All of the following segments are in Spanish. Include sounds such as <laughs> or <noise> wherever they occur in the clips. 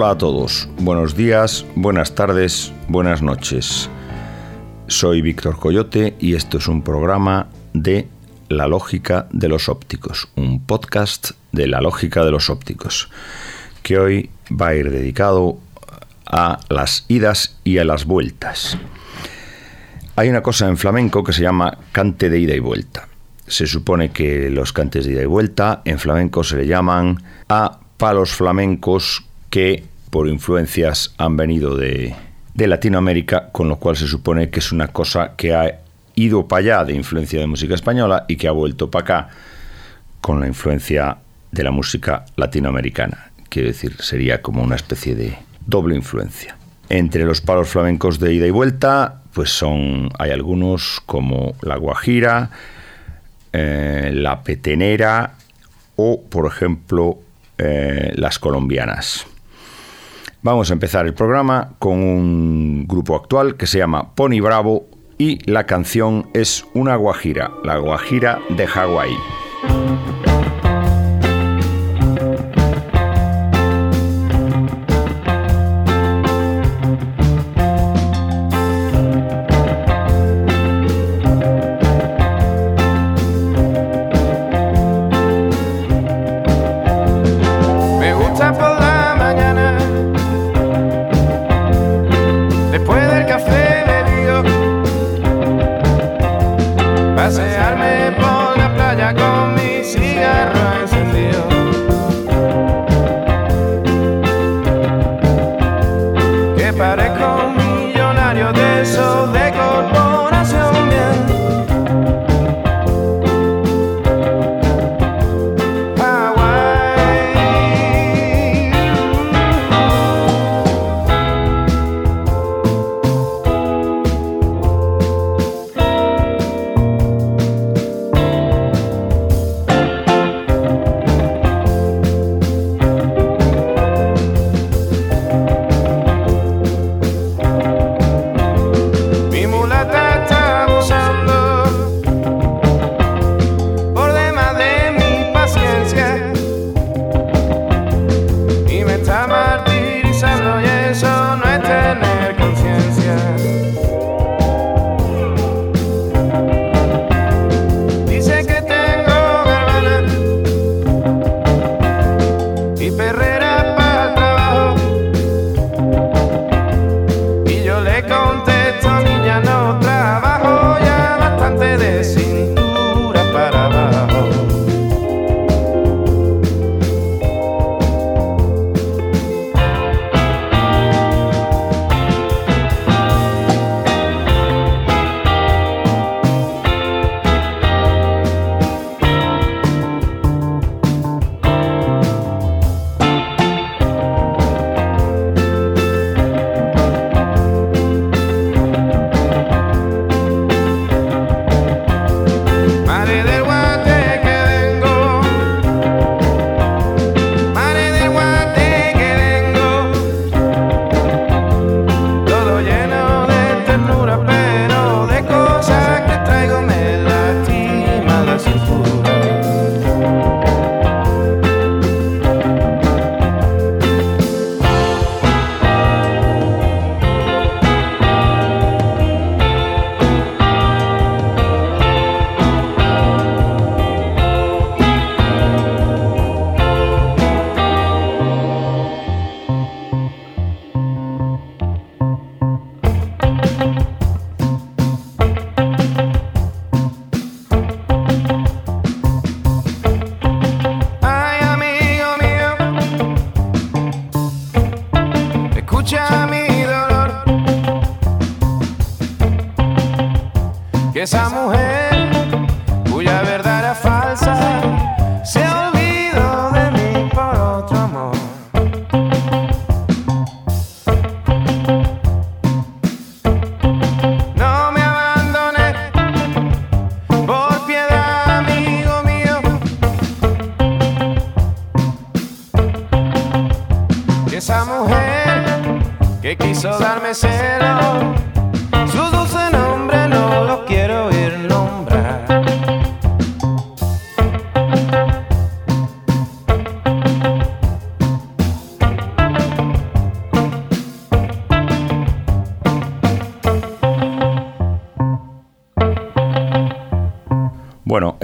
Hola a todos, buenos días, buenas tardes, buenas noches. Soy Víctor Coyote y esto es un programa de La lógica de los ópticos, un podcast de la lógica de los ópticos, que hoy va a ir dedicado a las idas y a las vueltas. Hay una cosa en flamenco que se llama cante de ida y vuelta. Se supone que los cantes de ida y vuelta en flamenco se le llaman a palos flamencos que por influencias han venido de, Latinoamérica, con lo cual se supone que es una cosa que ha ido para allá de influencia de música española y que ha vuelto para acá con la influencia de la música latinoamericana. Quiero decir, sería como una especie de doble influencia. Entre los palos flamencos de ida y vuelta, pues son, hay algunos como la guajira, eh, la petenera o, por ejemplo, eh, las colombianas. Vamos a empezar el programa con un grupo actual que se llama Pony Bravo y la canción es una guajira, la guajira de Hawái.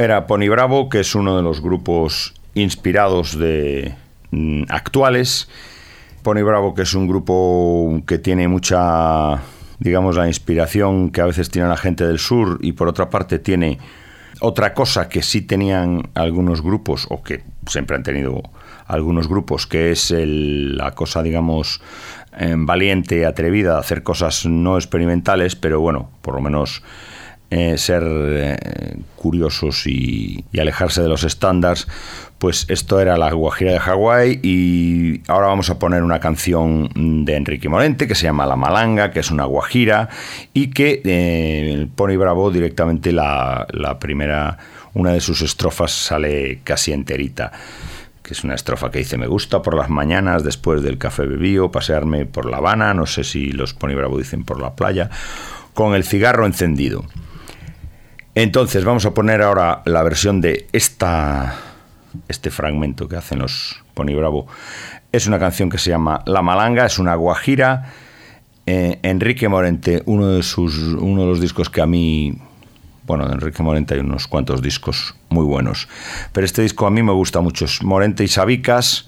Era Pony Bravo, que es uno de los grupos inspirados de mm, actuales. Pony Bravo, que es un grupo que tiene mucha, digamos, la inspiración que a veces tiene la gente del sur y por otra parte tiene otra cosa que sí tenían algunos grupos o que siempre han tenido algunos grupos, que es la cosa, digamos, eh, valiente, atrevida, hacer cosas no experimentales, pero bueno, por lo menos eh, ser eh, curiosos y, alejarse de los estándares, pues esto era la Guajira de Hawái y ahora vamos a poner una canción de Enrique Morente que se llama La Malanga, que es una guajira y que eh, Pony Bravo directamente la, la primera, una de sus estrofas sale casi enterita que es una estrofa que dice, me gusta por las mañanas después del café bebío, pasearme por La Habana, no sé si los Pony Bravo dicen por la playa, con el cigarro encendido. Entonces vamos a poner ahora la versión de esta, este fragmento que hacen los Pony Bravo. Es una canción que se llama La Malanga, es una guajira. Eh, Enrique Morente, uno de, sus, uno de los discos que a mí bueno, de Enrique Morente hay unos cuantos discos muy buenos. Pero este disco a mí me gusta mucho. Es Morente y Sabicas.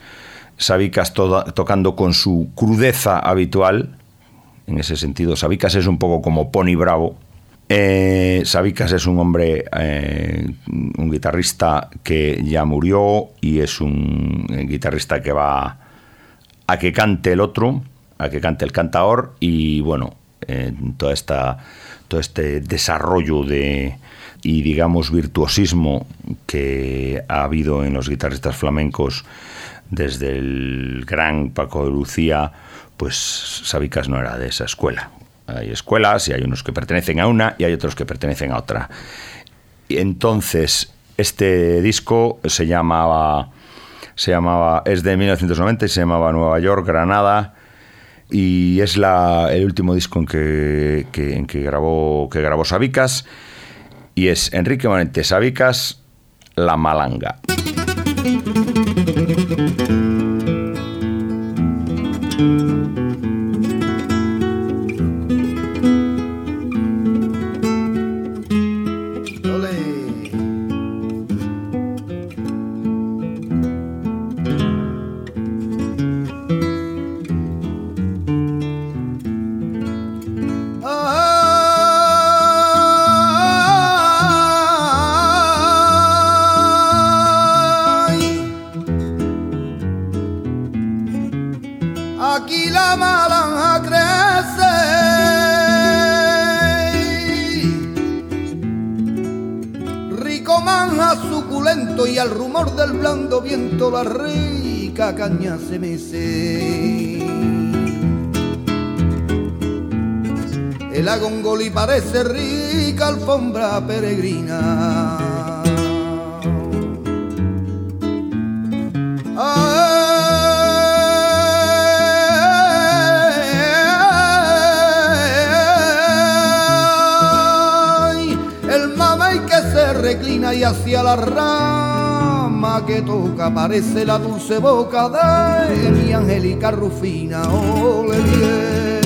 Sabicas tocando con su crudeza habitual. En ese sentido, Sabicas es un poco como Pony Bravo. Eh, Sabicas es un hombre, eh, un guitarrista que ya murió y es un guitarrista que va a que cante el otro, a que cante el cantador y bueno, toda esta todo este desarrollo de y digamos virtuosismo que ha habido en los guitarristas flamencos desde el gran Paco de Lucía, pues Sabicas no era de esa escuela. Hay escuelas y hay unos que pertenecen a una y hay otros que pertenecen a otra. Y entonces, este disco se llamaba, se llamaba, es de 1990 y se llamaba Nueva York, Granada, y es la, el último disco en que, en que, grabó, que grabó Sabicas y es Enrique Morente Sabicas, La Malanga. Parece rica alfombra peregrina. el mamey que se reclina y hacia la rama que toca parece la dulce boca de mi Angélica Rufina. Ole En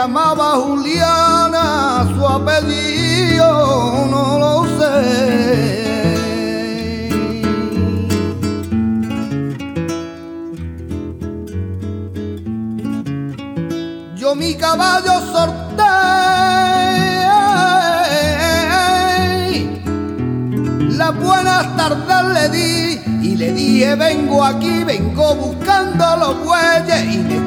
llamaba Juliana, su apellido no lo yo mi caballo sorté, las buenas tardes le di y le dije vengo aquí, vengo buscando los bueyes y me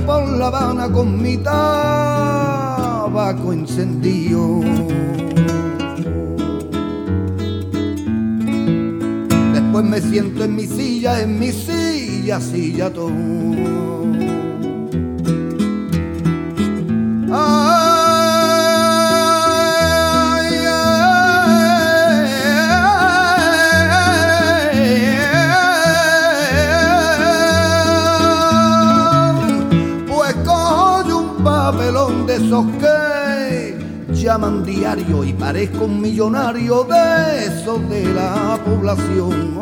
por La Habana con mi tabaco encendido. Después me siento en mi silla, en mi silla, silla todo. Ah, llaman diario y parezco un millonario de esos de la población.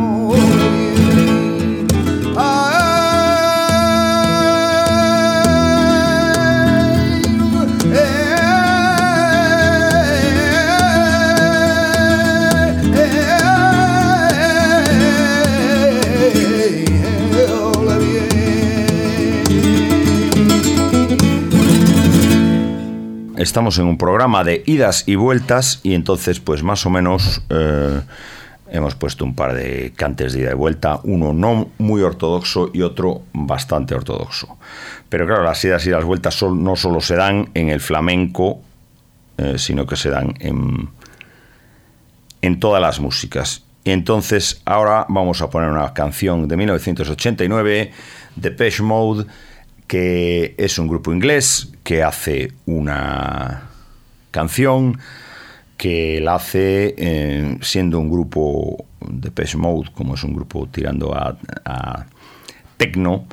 Ay, Estamos en un programa de idas y vueltas y entonces pues más o menos eh, hemos puesto un par de cantes de ida y vuelta, uno no muy ortodoxo y otro bastante ortodoxo. Pero claro, las idas y las vueltas no solo se dan en el flamenco, eh, sino que se dan en, en todas las músicas. Y entonces ahora vamos a poner una canción de 1989 de Depeche Mode, que es un grupo inglés que hace una canción que la hace eh, siendo un grupo de Depeche Mode, como es un grupo tirando a, a techno,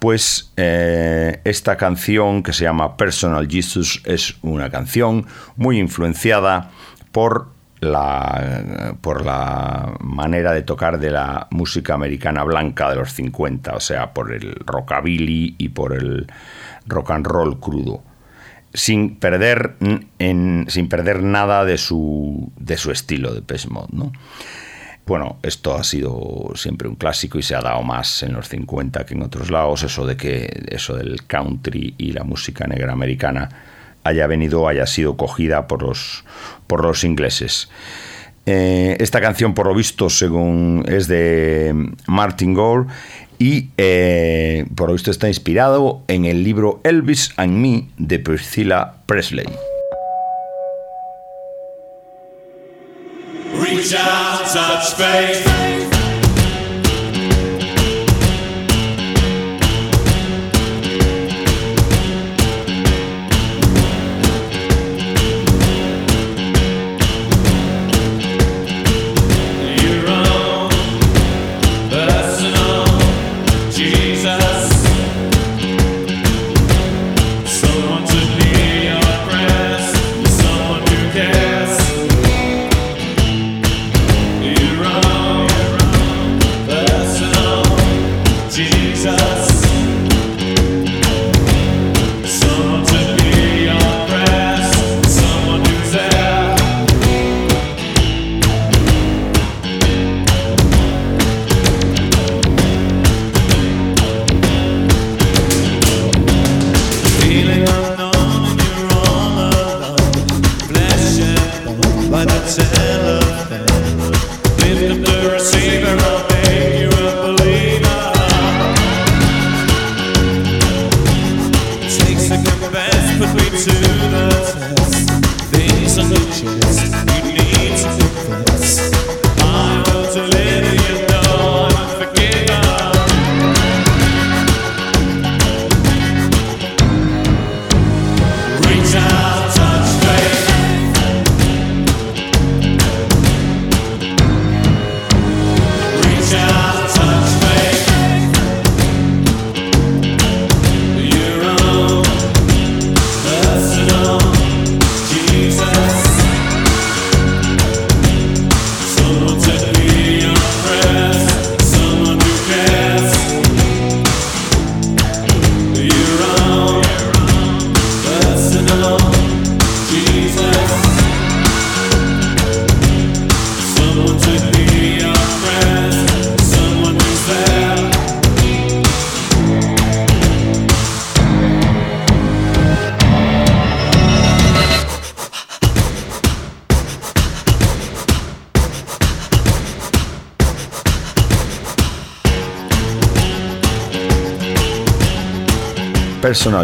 pues eh, esta canción que se llama Personal Jesus es una canción muy influenciada por la, por la manera de tocar de la música americana blanca de los 50, o sea, por el rockabilly y por el rock and roll crudo sin perder, en, sin perder nada de su, de su estilo de Mode, ¿no? Bueno, esto ha sido siempre un clásico y se ha dado más en los 50 que en otros lados, eso de que eso del country y la música negra americana haya venido, haya sido cogida por los, por los ingleses. Eh, esta canción, por lo visto, según es de Martin Gore y eh, por lo visto está inspirado en el libro Elvis and Me de Priscilla Presley.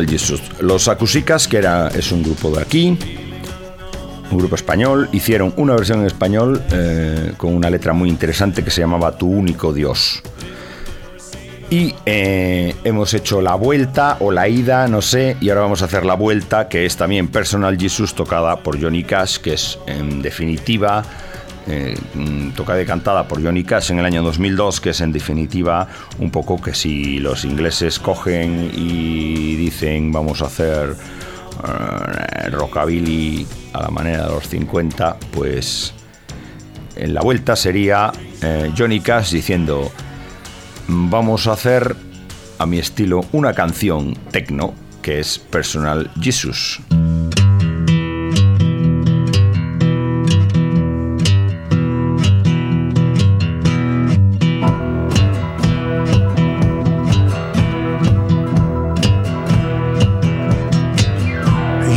Jesus. Los Akusicas, que era, es un grupo de aquí, un grupo español, hicieron una versión en español eh, con una letra muy interesante que se llamaba Tu único Dios. Y eh, hemos hecho la vuelta o la ida, no sé, y ahora vamos a hacer la vuelta, que es también Personal Jesus tocada por Johnny Cash, que es en definitiva eh, tocada y cantada por Johnny Cash en el año 2002, que es en definitiva un poco que si los ingleses cogen y dicen vamos a hacer eh, rockabilly a la manera de los 50, pues en la vuelta sería eh, Johnny Cash diciendo vamos a hacer a mi estilo una canción techno que es Personal Jesus.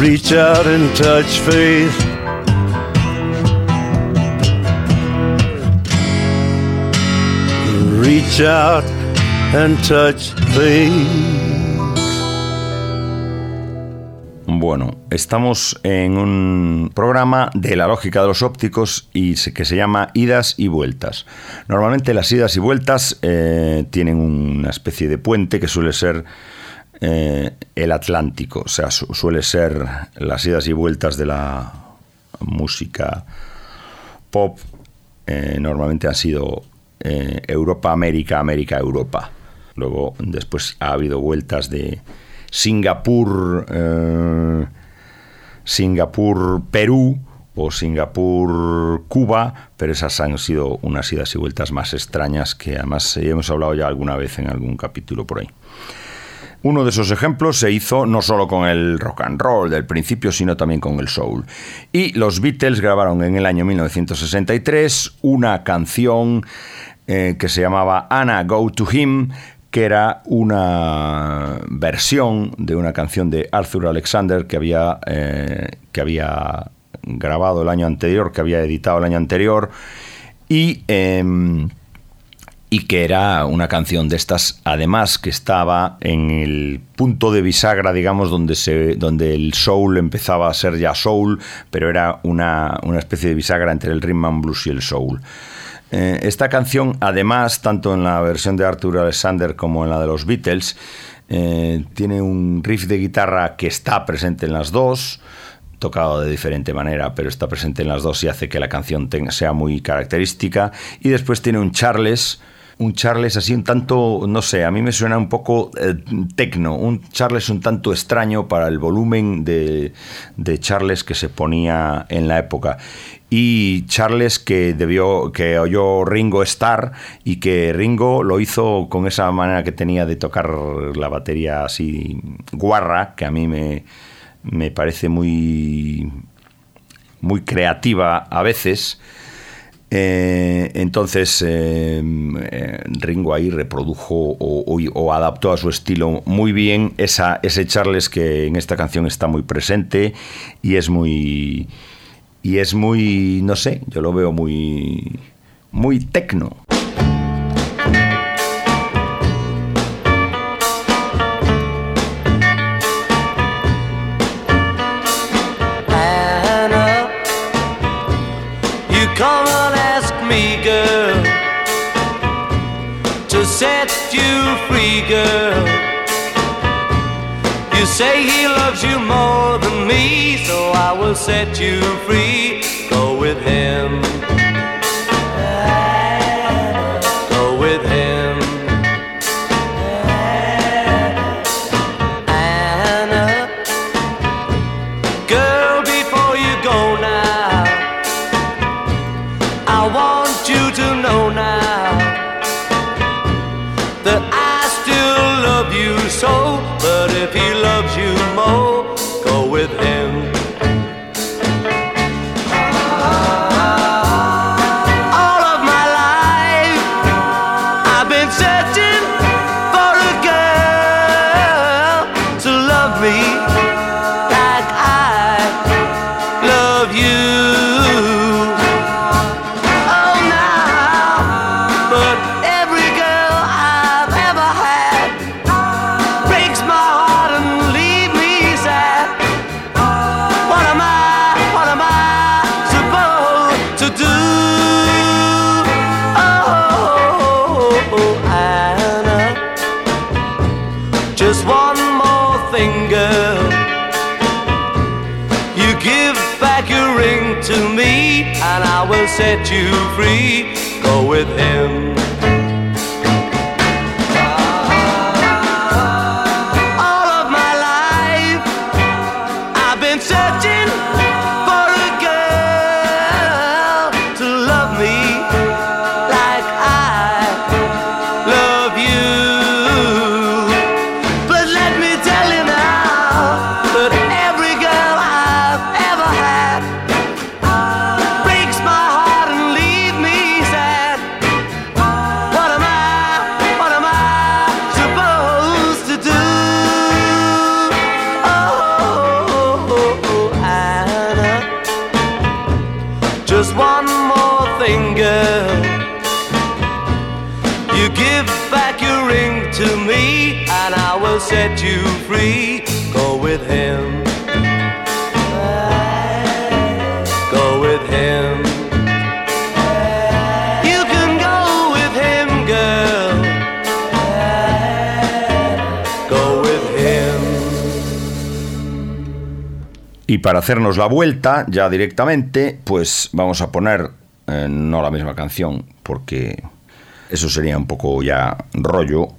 Reach out and touch faith. Reach out and touch faith. Bueno, estamos en un programa de la lógica de los ópticos y que se llama idas y vueltas. Normalmente las idas y vueltas eh, tienen una especie de puente que suele ser eh, el Atlántico, o sea, su- suele ser las idas y vueltas de la música pop. eh, normalmente han sido eh, Europa, América, América, Europa. Luego, después ha habido vueltas de Singapur, Singapur, Perú o Singapur, Cuba, pero esas han sido unas idas y vueltas más extrañas que además hemos hablado ya alguna vez en algún capítulo por ahí. Uno de esos ejemplos se hizo no solo con el rock and roll del principio, sino también con el soul. Y los Beatles grabaron en el año 1963 una canción eh, que se llamaba Anna Go to Him, que era una versión de una canción de Arthur Alexander que había, eh, que había grabado el año anterior, que había editado el año anterior, y, em, y que era una canción de estas, además que estaba en el punto de bisagra, digamos, donde, se, donde el soul empezaba a ser ya soul, pero era una, una especie de bisagra entre el rhythm and blues y el soul. Eh, esta canción, además, tanto en la versión de Arthur Alexander como en la de los Beatles, eh, tiene un riff de guitarra que está presente en las dos, tocado de diferente manera, pero está presente en las dos y hace que la canción sea muy característica. Y después tiene un Charles, un Charles así un tanto, no sé, a mí me suena un poco eh, tecno, un Charles un tanto extraño para el volumen de, de Charles que se ponía en la época. Y Charles que debió, que oyó Ringo Starr y que Ringo lo hizo con esa manera que tenía de tocar la batería así guarra, que a mí me, me parece muy, muy creativa a veces. Eh, entonces eh, eh, Ringo ahí reprodujo o, adaptó a su estilo muy bien esa, ese Charles que en esta canción está muy presente y es muy y es muy no sé yo lo veo muy muy tecno girl. You say he loves you more than me, so I will set you free. Go with him. To me, and I will set you free. Go with him. Y para hacernos la vuelta ya directamente, pues vamos a poner eh, no la misma canción, porque eso sería un poco ya rollo.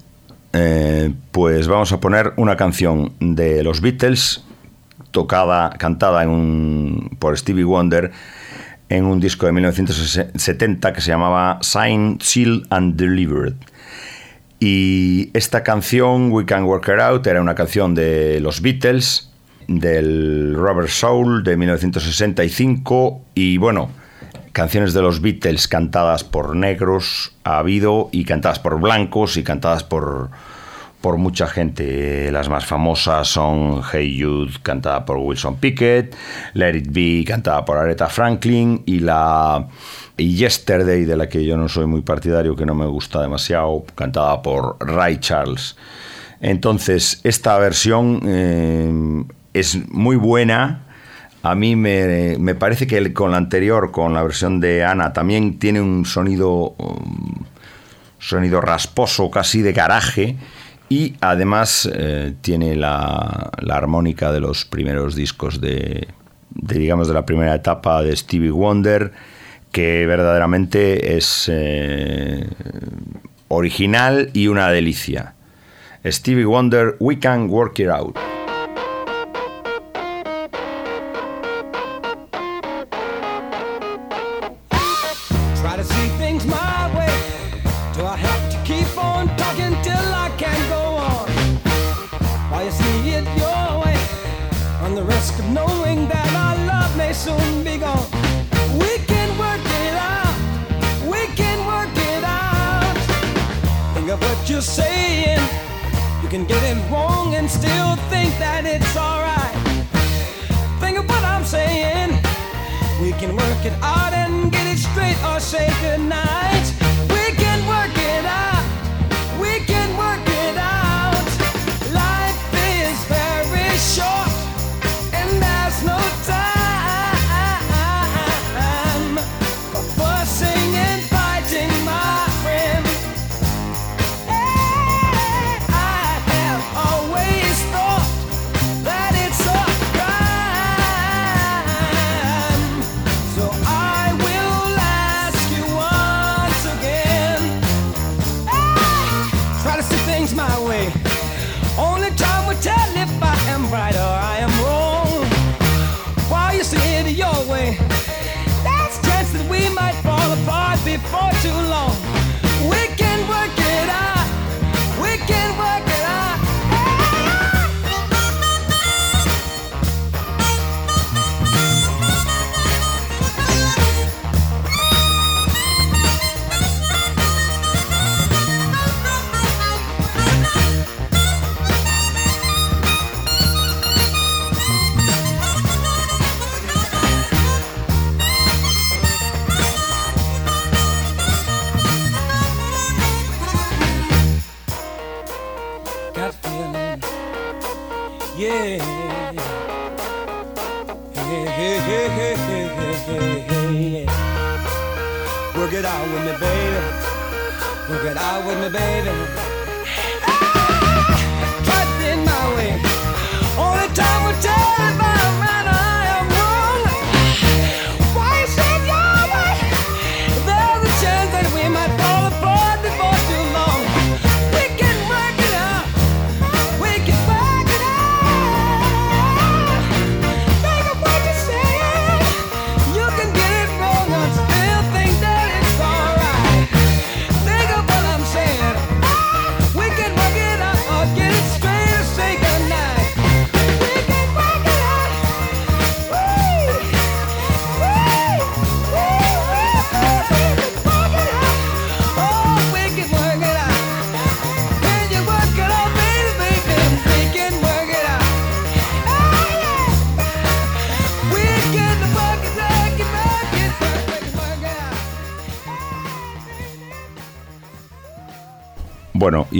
Eh, pues vamos a poner una canción de los Beatles, tocada, cantada por Stevie Wonder en un disco de 1970 que se llamaba Sign, Seal and Delivered. Y esta canción, We Can Work It Out, era una canción de los Beatles, del Robert Soul de 1965. Y bueno, canciones de los Beatles cantadas por negros ha habido y cantadas por blancos y cantadas por, por mucha gente. Las más famosas son Hey Jude, cantada por Wilson Pickett, Let It Be, cantada por Aretha Franklin, y la Yesterday, de la que yo no soy muy partidario, que no me gusta demasiado, cantada por Ray Charles. Entonces, esta versión eh, es muy buena. A mí me, me parece que el- con la anterior, con la versión de Ana, también tiene un sonido um, sonido rasposo, casi de garaje, y además eh, tiene la, la armónica de los primeros discos de, de, digamos, de la primera etapa de Stevie Wonder, que verdaderamente es eh, original y una delicia. Stevie Wonder, We Can Work It Out.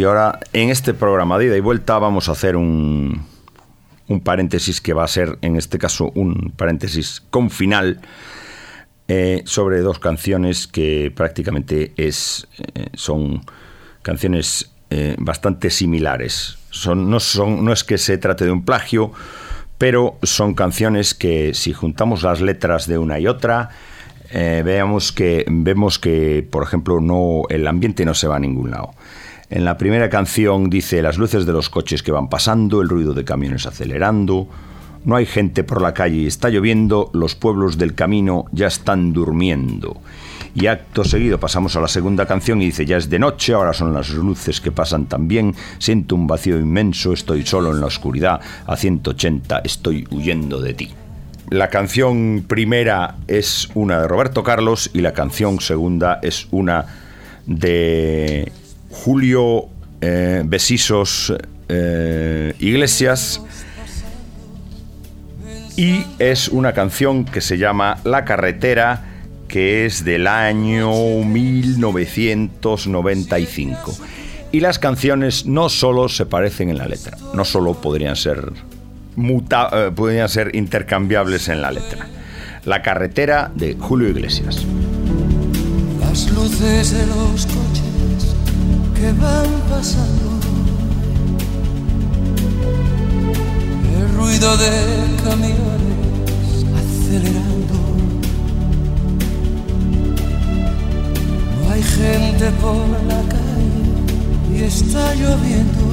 Y ahora en este programa de ida y vuelta vamos a hacer un, paréntesis que va a ser, en este caso, un paréntesis con final eh, sobre dos canciones que prácticamente es, eh, son canciones eh, bastante similares. Son, no, son, no es que se trate de un plagio, pero son canciones que si juntamos las letras de una y otra, veamos que, vemos que, por ejemplo, no, el ambiente no se va a ningún lado. En la primera canción dice las luces de los coches que van pasando, el ruido de camiones acelerando, no hay gente por la calle y está lloviendo, los pueblos del camino ya están durmiendo. Y acto seguido pasamos a la segunda canción y dice ya es de noche, ahora son las luces que pasan también, siento un vacío inmenso, estoy solo en la oscuridad, a 180 estoy huyendo de ti. la canción primera es una de Roberto Carlos y la canción segunda es una de Julio eh, Besisos eh, Iglesias y es una canción que se llama La carretera que es del año 1995. Y las canciones no solo se parecen en la letra, no solo podrían ser, muta- eh, podrían ser intercambiables en la letra. La carretera de Julio Iglesias. Las luces de los coches que van pasando. El ruido de camiones acelerando. No hay gente por la calle y está lloviendo.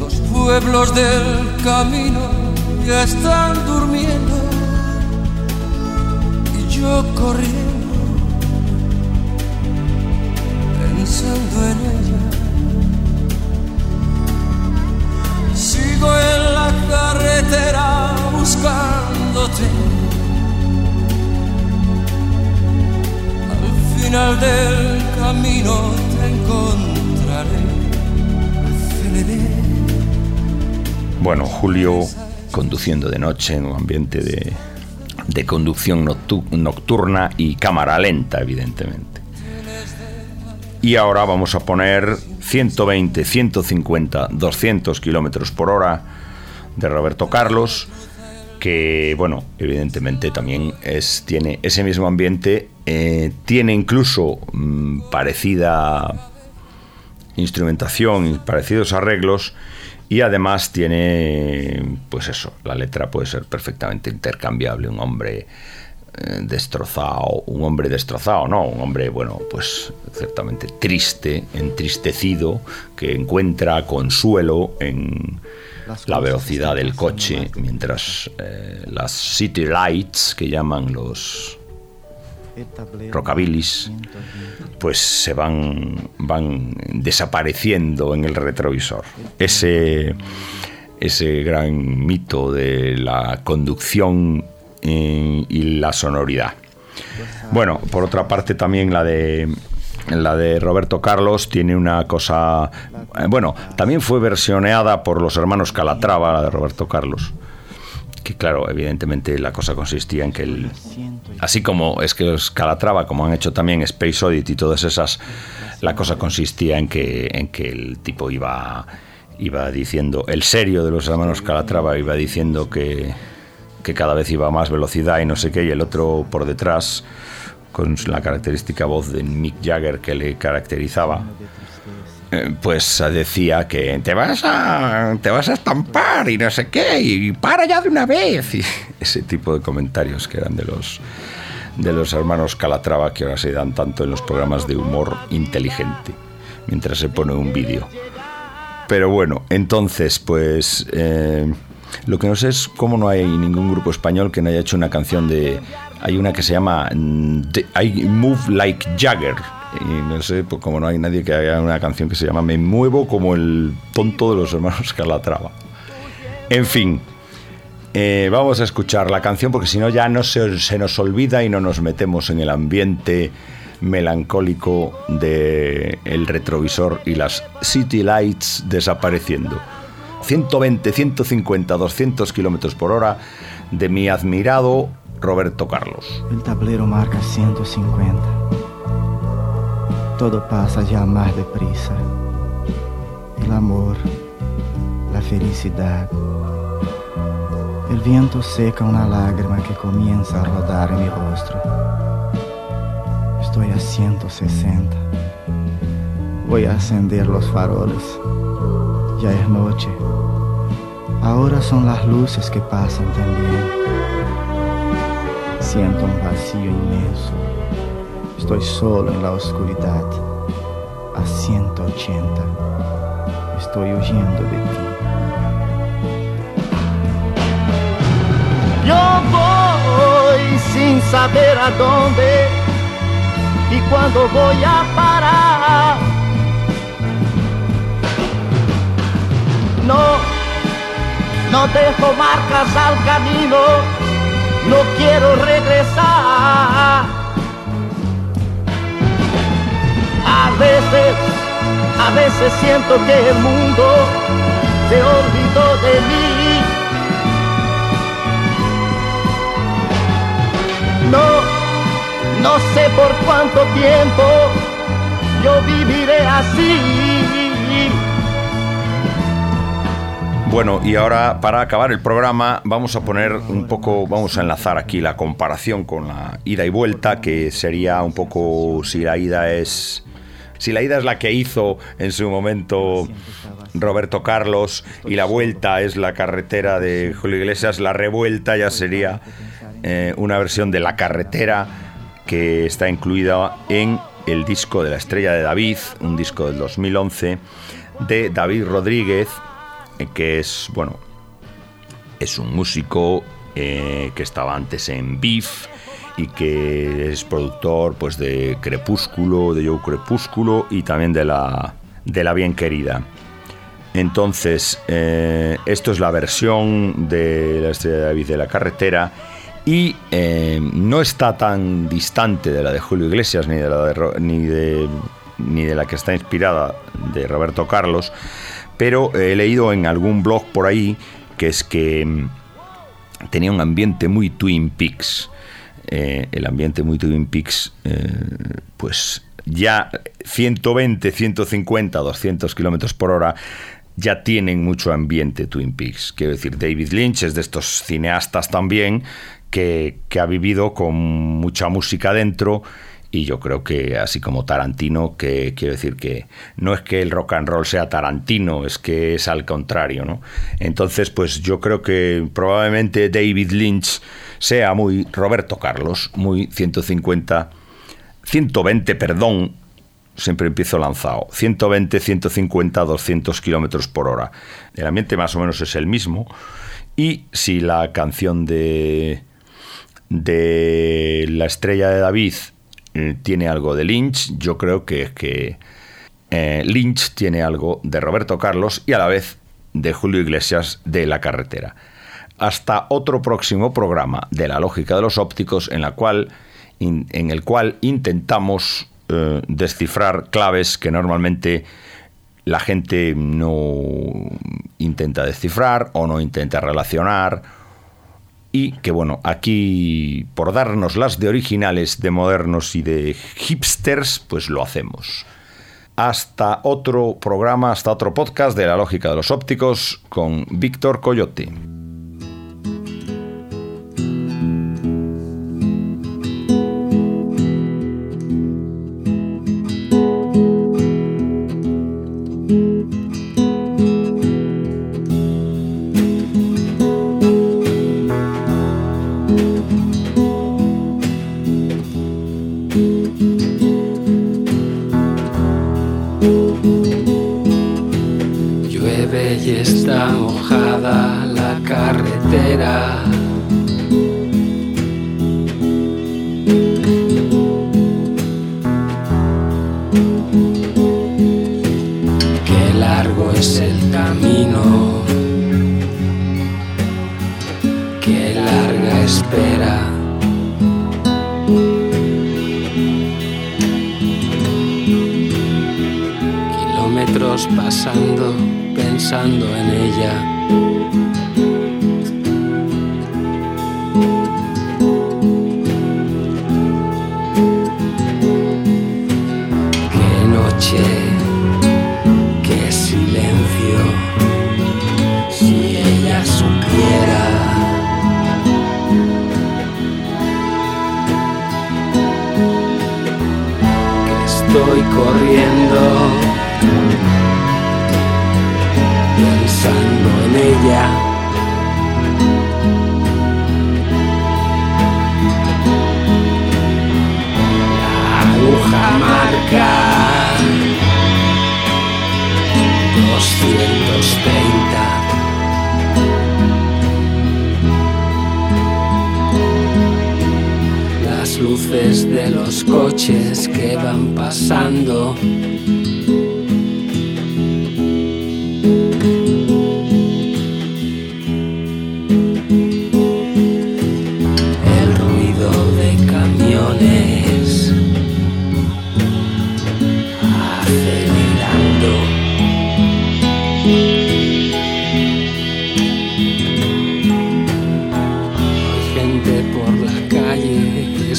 Los pueblos del camino ya están durmiendo y yo corriendo Bueno, Julio conduciendo de noche en un ambiente de, de conducción noctu- nocturna y cámara lenta, evidentemente. Y ahora vamos a poner 120, 150, 200 kilómetros por hora de Roberto Carlos, que, bueno, evidentemente también es, tiene ese mismo ambiente, eh, tiene incluso mm, parecida instrumentación y parecidos arreglos y además tiene pues eso la letra puede ser perfectamente intercambiable un hombre eh, destrozado un hombre destrozado no un hombre bueno pues ciertamente triste entristecido que encuentra consuelo en la velocidad del coche mientras eh, las city lights que llaman los rockabilis pues se van, van desapareciendo en el retrovisor. Ese, ese gran mito de la conducción eh, y la sonoridad. Bueno, por otra parte también la de la de Roberto Carlos tiene una cosa eh, bueno, también fue versioneada por los hermanos Calatrava, la de Roberto Carlos. Que claro, evidentemente la cosa consistía en que el, así como es que los Calatrava, como han hecho también Space Oddity y todas esas, la cosa consistía en que, en que el tipo iba, iba diciendo, el serio de los hermanos Calatrava iba diciendo que, que cada vez iba a más velocidad y no sé qué, y el otro por detrás, con la característica voz de Mick Jagger que le caracterizaba, pues decía que te vas a te vas a estampar y no sé qué y para ya de una vez. Y <laughs> ese tipo de comentarios que eran de los de los hermanos Calatrava que ahora se dan tanto en los programas de humor inteligente mientras se pone un vídeo. Pero bueno entonces pues eh, lo que no sé es cómo no hay ningún grupo español que no haya hecho una canción de hay una que se llama mm, I Move Like Jagger y no sé, pues como no hay nadie que haga una canción que se llama Me muevo como el tonto de los hermanos Calatrava. En fin, eh, vamos a escuchar la canción porque si no ya no se, se nos olvida y no nos metemos en el ambiente melancólico de el retrovisor y las city lights desapareciendo. 120, 150, 200 kilómetros por hora de mi admirado Roberto Carlos. El tablero marca 150. Todo pasa ya más deprisa. El amor, la felicidad. El viento seca una lágrima que comienza a rodar en mi rostro. Estoy a 160. Voy a encender los faroles. Ya es noche. Ahora son las luces que pasan también. Siento un vacío inmenso. Estoy solo en la oscuridad. A 180. Estoy huyendo de ti. Yo voy sin saber a dónde y cuándo voy a parar. No, no dejo marcas al camino, no quiero regresar. Veces, a veces siento que el mundo se olvidó de mí. No, no sé por cuánto tiempo yo viviré así. Bueno, y ahora para acabar el programa vamos a poner un poco, vamos a enlazar aquí la comparación con la ida y vuelta, que sería un poco si la ida es... Si la ida es la que hizo en su momento Roberto Carlos y la vuelta es la carretera de Julio Iglesias, la revuelta ya sería eh, una versión de la carretera que está incluida en el disco de la estrella de David, un disco del 2011 de David Rodríguez, eh, que es, bueno, es un músico eh, que estaba antes en Beef y que es productor pues de Crepúsculo, de Joe Crepúsculo y también de la, de la Bien Querida. Entonces, eh, esto es la versión de la estrella de David de la carretera y eh, no está tan distante de la de Julio Iglesias ni de la de, ni de, ni de la que está inspirada de Roberto Carlos, pero he leído en algún blog por ahí que es que mm, tenía un ambiente muy Twin Peaks. Eh, el ambiente muy Twin Peaks, eh, pues ya 120, 150, 200 kilómetros por hora ya tienen mucho ambiente Twin Peaks. Quiero decir, David Lynch es de estos cineastas también que, que ha vivido con mucha música dentro. Y yo creo que así como Tarantino, que quiero decir que no es que el rock and roll sea Tarantino, es que es al contrario, ¿no? Entonces, pues yo creo que probablemente David Lynch sea muy Roberto Carlos, muy 150, 120, perdón, siempre empiezo lanzado, 120, 150, 200 kilómetros por hora. El ambiente más o menos es el mismo. Y si la canción de, de La estrella de David eh, tiene algo de Lynch, yo creo que es que eh, Lynch tiene algo de Roberto Carlos y a la vez de Julio Iglesias de La Carretera. Hasta otro próximo programa de La Lógica de los Ópticos en, el cual intentamos eh, descifrar claves que normalmente la gente no intenta descifrar o no intenta relacionar y que bueno, aquí por darnos las de originales, de modernos y de hipsters, pues lo hacemos. Hasta otro programa, hasta otro podcast de la lógica de los ópticos con Víctor Coyote. Pasando, pensando en ella.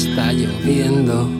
Está lloviendo.